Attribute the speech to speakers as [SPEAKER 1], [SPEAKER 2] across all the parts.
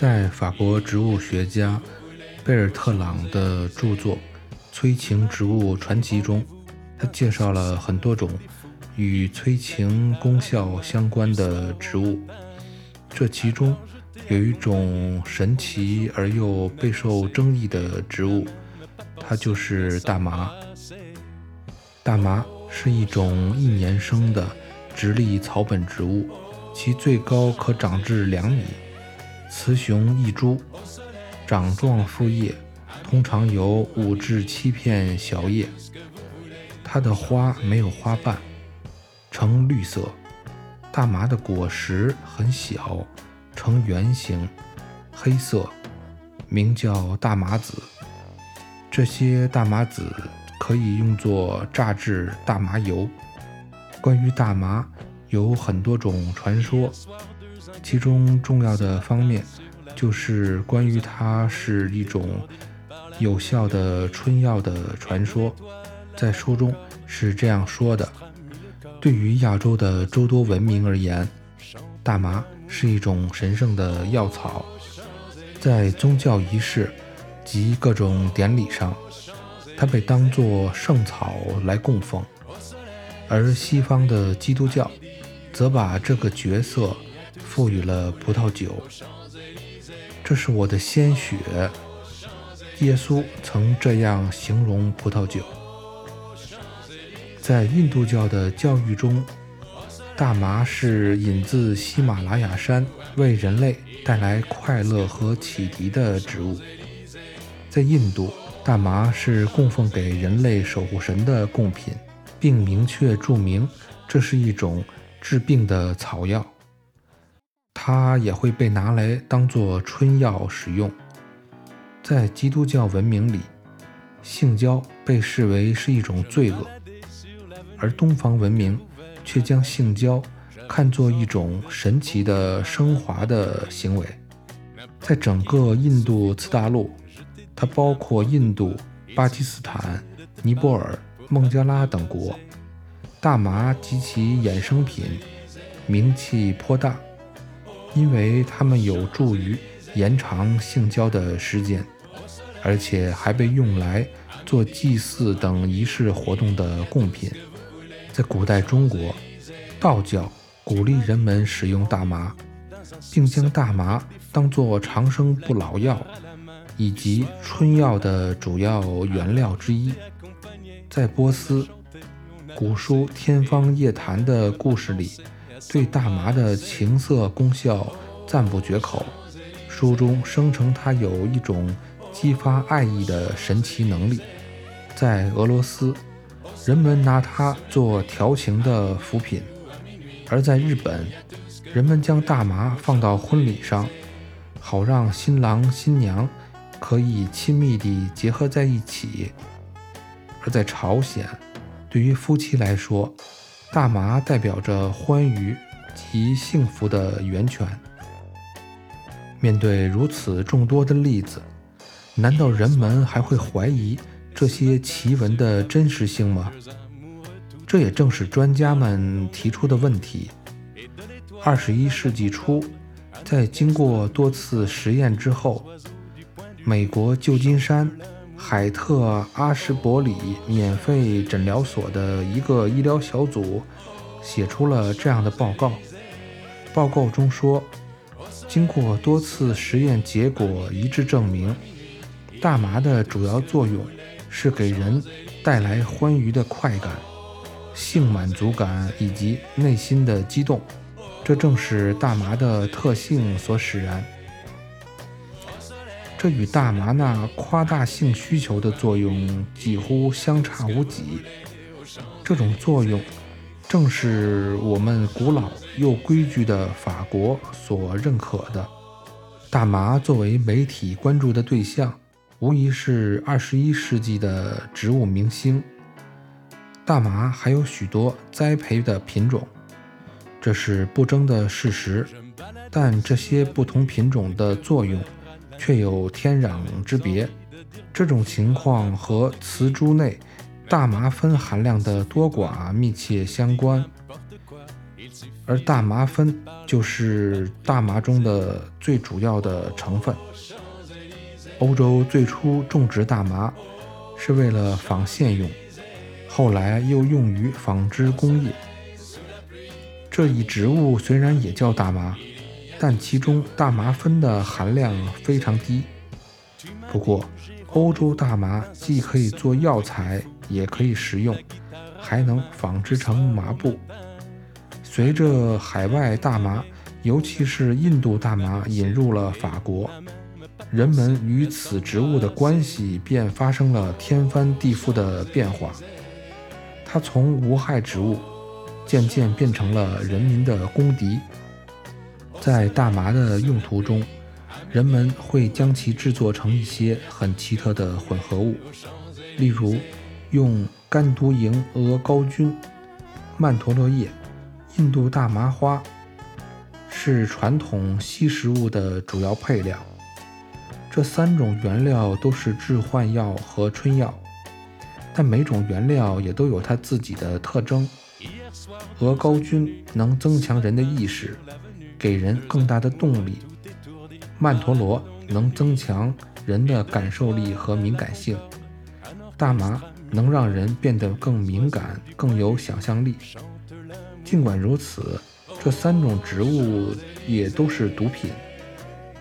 [SPEAKER 1] 在法国植物学家贝尔特朗的著作《催情植物传奇》中，他介绍了很多种与催情功效相关的植物。这其中有一种神奇而又备受争议的植物，它就是大麻。大麻是一种一年生的直立草本植物，其最高可长至两米。雌雄异株，掌状复叶，通常有五至七片小叶。它的花没有花瓣，呈绿色。大麻的果实很小，呈圆形，黑色，名叫大麻籽。这些大麻籽可以用作榨制大麻油。关于大麻有很多种传说。其中重要的方面就是关于它是一种有效的春药的传说。在书中是这样说的：对于亚洲的诸多文明而言，大麻是一种神圣的药草，在宗教仪式及各种典礼上，它被当作圣草来供奉。而西方的基督教则把这个角色。赋予了葡萄酒，这是我的鲜血。耶稣曾这样形容葡萄酒。在印度教的教育中，大麻是引自喜马拉雅山，为人类带来快乐和启迪的植物。在印度，大麻是供奉给人类守护神的贡品，并明确注明这是一种治病的草药。它也会被拿来当做春药使用。在基督教文明里，性交被视为是一种罪恶，而东方文明却将性交看作一种神奇的升华的行为。在整个印度次大陆，它包括印度、巴基斯坦、尼泊尔、孟加拉等国，大麻及其衍生品名气颇大。因为它们有助于延长性交的时间，而且还被用来做祭祀等仪式活动的贡品。在古代中国，道教鼓励人们使用大麻，并将大麻当作长生不老药以及春药的主要原料之一。在波斯，古书《天方夜谭》的故事里。对大麻的情色功效赞不绝口，书中声称它有一种激发爱意的神奇能力。在俄罗斯，人们拿它做调情的辅品；而在日本，人们将大麻放到婚礼上，好让新郎新娘可以亲密地结合在一起；而在朝鲜，对于夫妻来说，大麻代表着欢愉及幸福的源泉。面对如此众多的例子，难道人们还会怀疑这些奇闻的真实性吗？这也正是专家们提出的问题。二十一世纪初，在经过多次实验之后，美国旧金山。海特阿什伯里免费诊疗所的一个医疗小组写出了这样的报告。报告中说，经过多次实验，结果一致证明，大麻的主要作用是给人带来欢愉的快感、性满足感以及内心的激动。这正是大麻的特性所使然。这与大麻那夸大性需求的作用几乎相差无几。这种作用正是我们古老又规矩的法国所认可的。大麻作为媒体关注的对象，无疑是二十一世纪的植物明星。大麻还有许多栽培的品种，这是不争的事实。但这些不同品种的作用却有天壤之别。这种情况和雌株内大麻酚含量的多寡密切相关。而大麻酚就是大麻中的最主要的成分。欧洲最初种植大麻是为了纺线用，后来又用于纺织工业。这一植物虽然也叫大麻，但其中大麻酚的含量非常低。不过，欧洲大麻既可以做药材，也可以食用，还能纺织成麻布。随着海外大麻，尤其是印度大麻引入了法国，人们与此植物的关系便发生了天翻地覆的变化。它从无害植物，渐渐变成了人民的公敌。在大麻的用途中，人们会将其制作成一些很奇特的混合物，例如用甘毒蝇鹅膏菌、曼陀罗叶。印度大麻花是传统西食物的主要配料。这三种原料都是致幻药和春药，但每种原料也都有它自己的特征。鹅膏菌能增强人的意识，给人更大的动力；曼陀罗能增强人的感受力和敏感性；大麻能让人变得更敏感、更有想象力。尽管如此，这三种植物也都是毒品，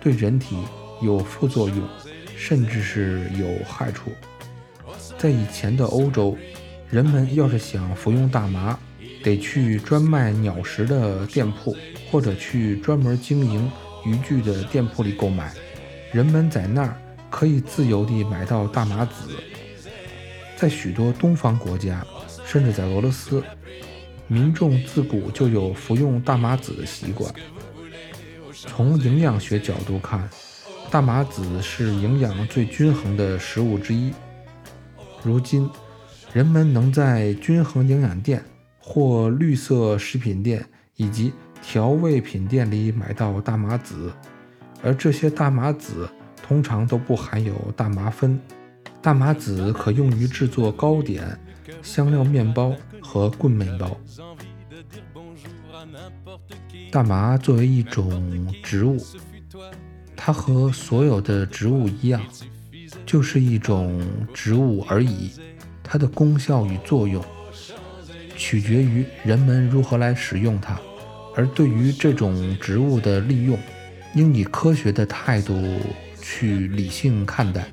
[SPEAKER 1] 对人体有副作用，甚至是有害处。在以前的欧洲，人们要是想服用大麻，得去专卖鸟食的店铺，或者去专门经营渔具的店铺里购买。人们在那儿可以自由地买到大麻籽。在许多东方国家，甚至在俄罗斯。民众自古就有服用大麻籽的习惯。从营养学角度看，大麻籽是营养最均衡的食物之一。如今，人们能在均衡营养店或绿色食品店以及调味品店里买到大麻籽，而这些大麻籽通常都不含有大麻酚。大麻籽可用于制作糕点。香料面包和棍面包。大麻作为一种植物，它和所有的植物一样，就是一种植物而已。它的功效与作用取决于人们如何来使用它，而对于这种植物的利用，应以科学的态度去理性看待。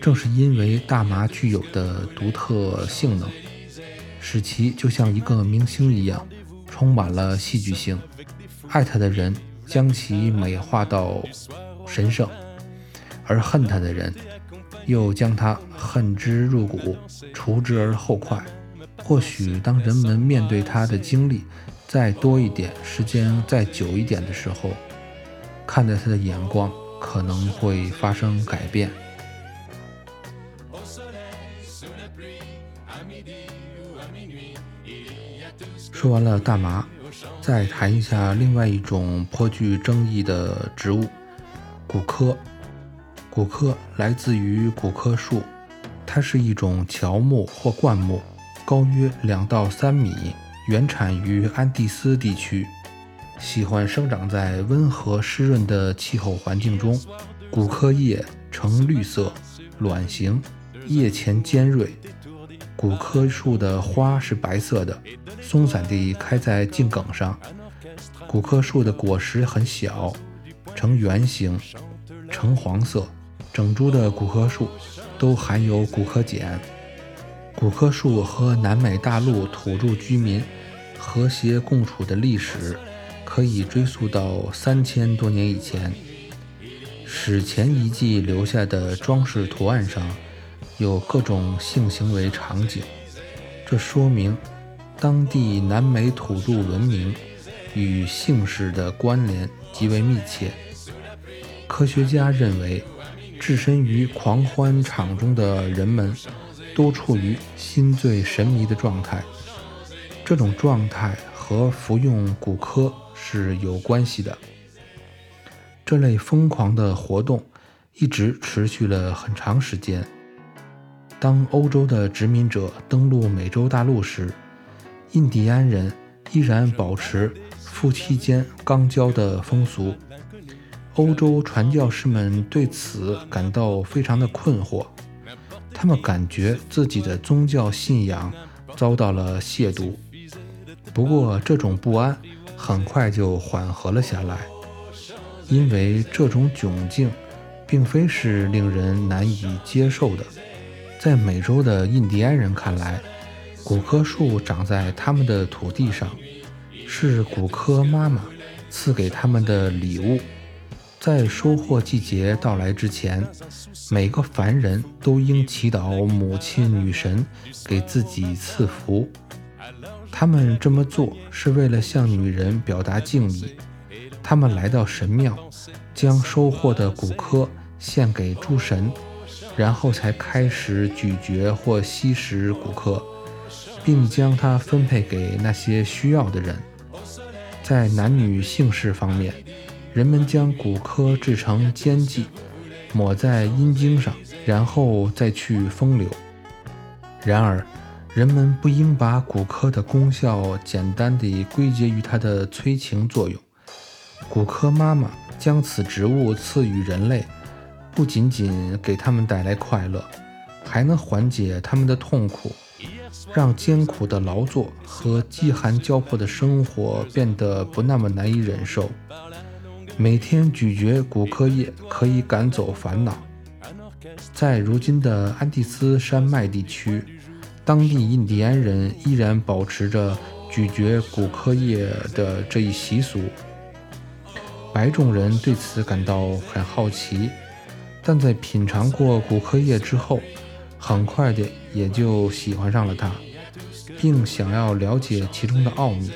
[SPEAKER 1] 正是因为大麻具有的独特性能，使其就像一个明星一样，充满了戏剧性。爱它的人将其美化到神圣，而恨它的人又将它恨之入骨，除之而后快。或许当人们面对它的经历再多一点，时间再久一点的时候，看待他的眼光可能会发生改变。说完了大麻，再谈一下另外一种颇具争议的植物——古柯。古柯来自于古柯树，它是一种乔木或灌木，高约两到三米，原产于安第斯地区，喜欢生长在温和湿润的气候环境中。骨科叶呈绿色，卵形，叶前尖锐。骨科树的花是白色的，松散地开在茎梗上。骨科树的果实很小，呈圆形，橙黄色。整株的骨科树都含有骨科碱。古柯树和南美大陆土著居民和谐共处的历史，可以追溯到三千多年以前。史前遗迹留下的装饰图案上。有各种性行为场景，这说明当地南美土著文明与性史的关联极为密切。科学家认为，置身于狂欢场中的人们都处于心醉神迷的状态。这种状态和服用骨科是有关系的。这类疯狂的活动一直持续了很长时间。当欧洲的殖民者登陆美洲大陆时，印第安人依然保持夫妻间肛交的风俗。欧洲传教士们对此感到非常的困惑，他们感觉自己的宗教信仰遭到了亵渎。不过，这种不安很快就缓和了下来，因为这种窘境并非是令人难以接受的。在美洲的印第安人看来，古柯树长在他们的土地上，是古柯妈妈赐给他们的礼物。在收获季节到来之前，每个凡人都应祈祷母亲女神给自己赐福。他们这么做是为了向女人表达敬意。他们来到神庙，将收获的谷科献给诸神，然后才开始咀嚼或吸食谷科，并将它分配给那些需要的人。在男女性事方面。人们将骨科制成尖剂，抹在阴茎上，然后再去风流。然而，人们不应把骨科的功效简单地归结于它的催情作用。骨科妈妈将此植物赐予人类，不仅仅给他们带来快乐，还能缓解他们的痛苦，让艰苦的劳作和饥寒交迫的生活变得不那么难以忍受。每天咀嚼骨科叶可以赶走烦恼。在如今的安第斯山脉地区，当地印第安人依然保持着咀嚼骨科叶的这一习俗。白种人对此感到很好奇，但在品尝过骨科叶之后，很快的也就喜欢上了它，并想要了解其中的奥秘。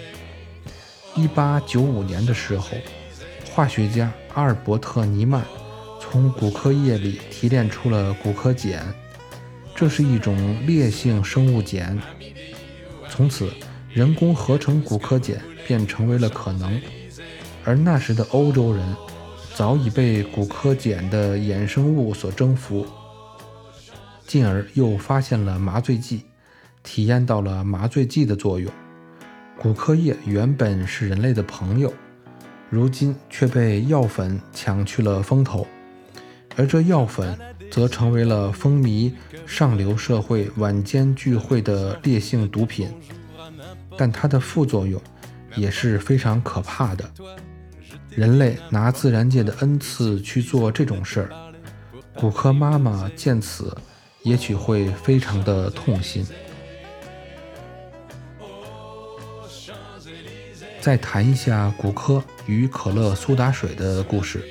[SPEAKER 1] 1895年的时候。化学家阿尔伯特·尼曼从骨科液里提炼出了骨科碱，这是一种烈性生物碱。从此，人工合成骨科碱便成为了可能。而那时的欧洲人早已被骨科碱的衍生物所征服，进而又发现了麻醉剂，体验到了麻醉剂的作用。骨科液原本是人类的朋友。如今却被药粉抢去了风头，而这药粉则成为了风靡上流社会晚间聚会的烈性毒品。但它的副作用也是非常可怕的。人类拿自然界的恩赐去做这种事儿，骨科妈妈见此也许会非常的痛心。再谈一下骨科与可乐苏打水的故事。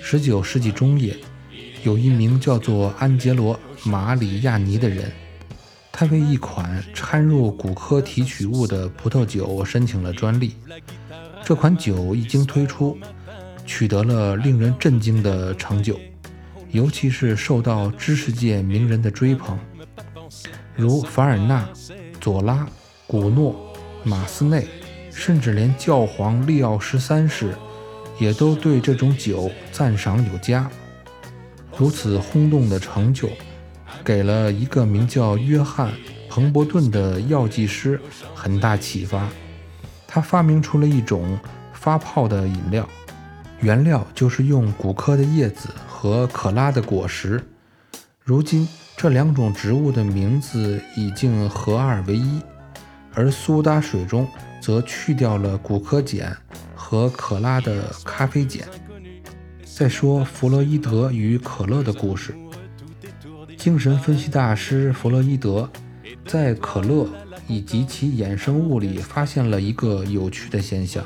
[SPEAKER 1] 十九世纪中叶，有一名叫做安杰罗·马里亚尼的人，他为一款掺入骨科提取物的葡萄酒申请了专利。这款酒一经推出，取得了令人震惊的成就，尤其是受到知识界名人的追捧，如凡尔纳、佐拉、古诺、马斯内。甚至连教皇利奥十三世也都对这种酒赞赏有加。如此轰动的成就，给了一个名叫约翰·彭伯顿的药剂师很大启发。他发明出了一种发泡的饮料，原料就是用古柯的叶子和可拉的果实。如今，这两种植物的名字已经合二为一，而苏打水中。则去掉了骨科碱和可拉的咖啡碱。再说弗洛伊德与可乐的故事。精神分析大师弗洛伊德在可乐以及其衍生物里发现了一个有趣的现象，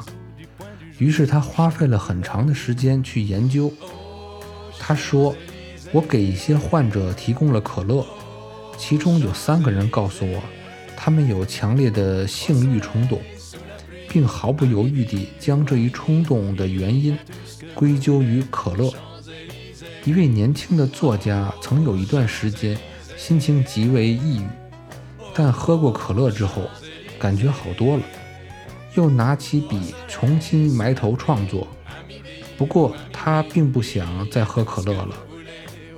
[SPEAKER 1] 于是他花费了很长的时间去研究。他说：“我给一些患者提供了可乐，其中有三个人告诉我，他们有强烈的性欲冲动。”并毫不犹豫地将这一冲动的原因归咎于可乐。一位年轻的作家曾有一段时间心情极为抑郁，但喝过可乐之后，感觉好多了，又拿起笔重新埋头创作。不过他并不想再喝可乐了，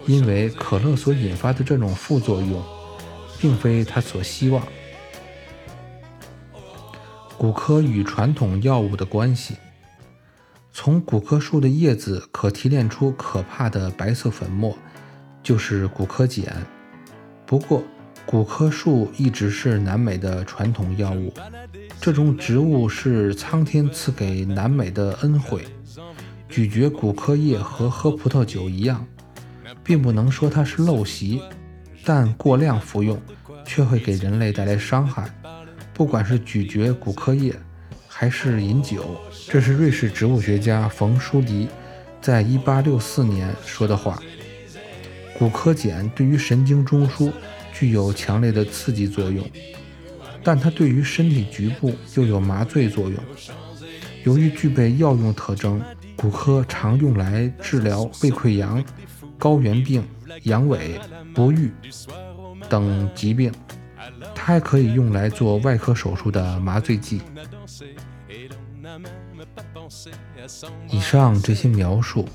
[SPEAKER 1] 因为可乐所引发的这种副作用，并非他所希望。骨科与传统药物的关系。从骨科树的叶子可提炼出可怕的白色粉末，就是骨科碱。不过，骨科树一直是南美的传统药物。这种植物是苍天赐给南美的恩惠。咀嚼骨科叶和喝葡萄酒一样，并不能说它是陋习，但过量服用却会给人类带来伤害。不管是咀嚼骨科液，还是饮酒，这是瑞士植物学家冯舒迪在1864年说的话。骨科碱对于神经中枢具有强烈的刺激作用，但它对于身体局部又有麻醉作用。由于具备药用特征，骨科常用来治疗胃溃疡、高原病、阳痿、不育等疾病。它还可以用来做外科手术的麻醉剂。以上这些描述，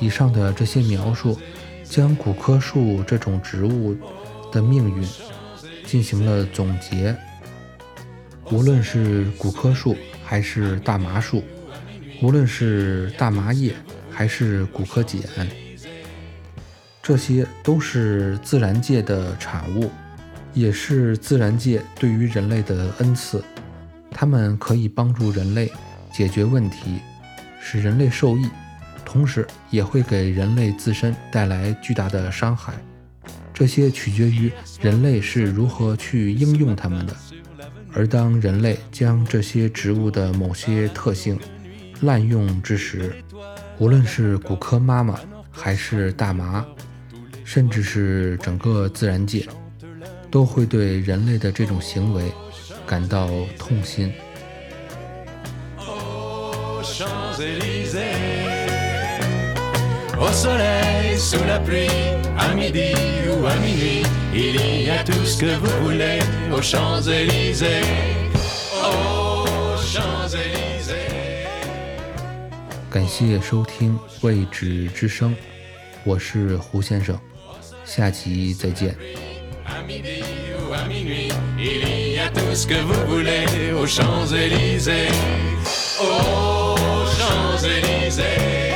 [SPEAKER 1] 以上的这些描述，将骨科树这种植物的命运进行了总结。无论是骨科树，还是大麻树，无论是大麻叶，还是骨科碱，这些都是自然界的产物。也是自然界对于人类的恩赐，它们可以帮助人类解决问题，使人类受益，同时也会给人类自身带来巨大的伤害。这些取决于人类是如何去应用它们的。而当人类将这些植物的某些特性滥用之时，无论是骨科妈妈，还是大麻，甚至是整个自然界。都会对人类的这种行为感到痛心。感谢收听《未知之声》，我是胡先生，下集再见。midi ou à minuit, il y a tout ce que vous voulez aux Champs-Élysées. Aux Champs-Élysées.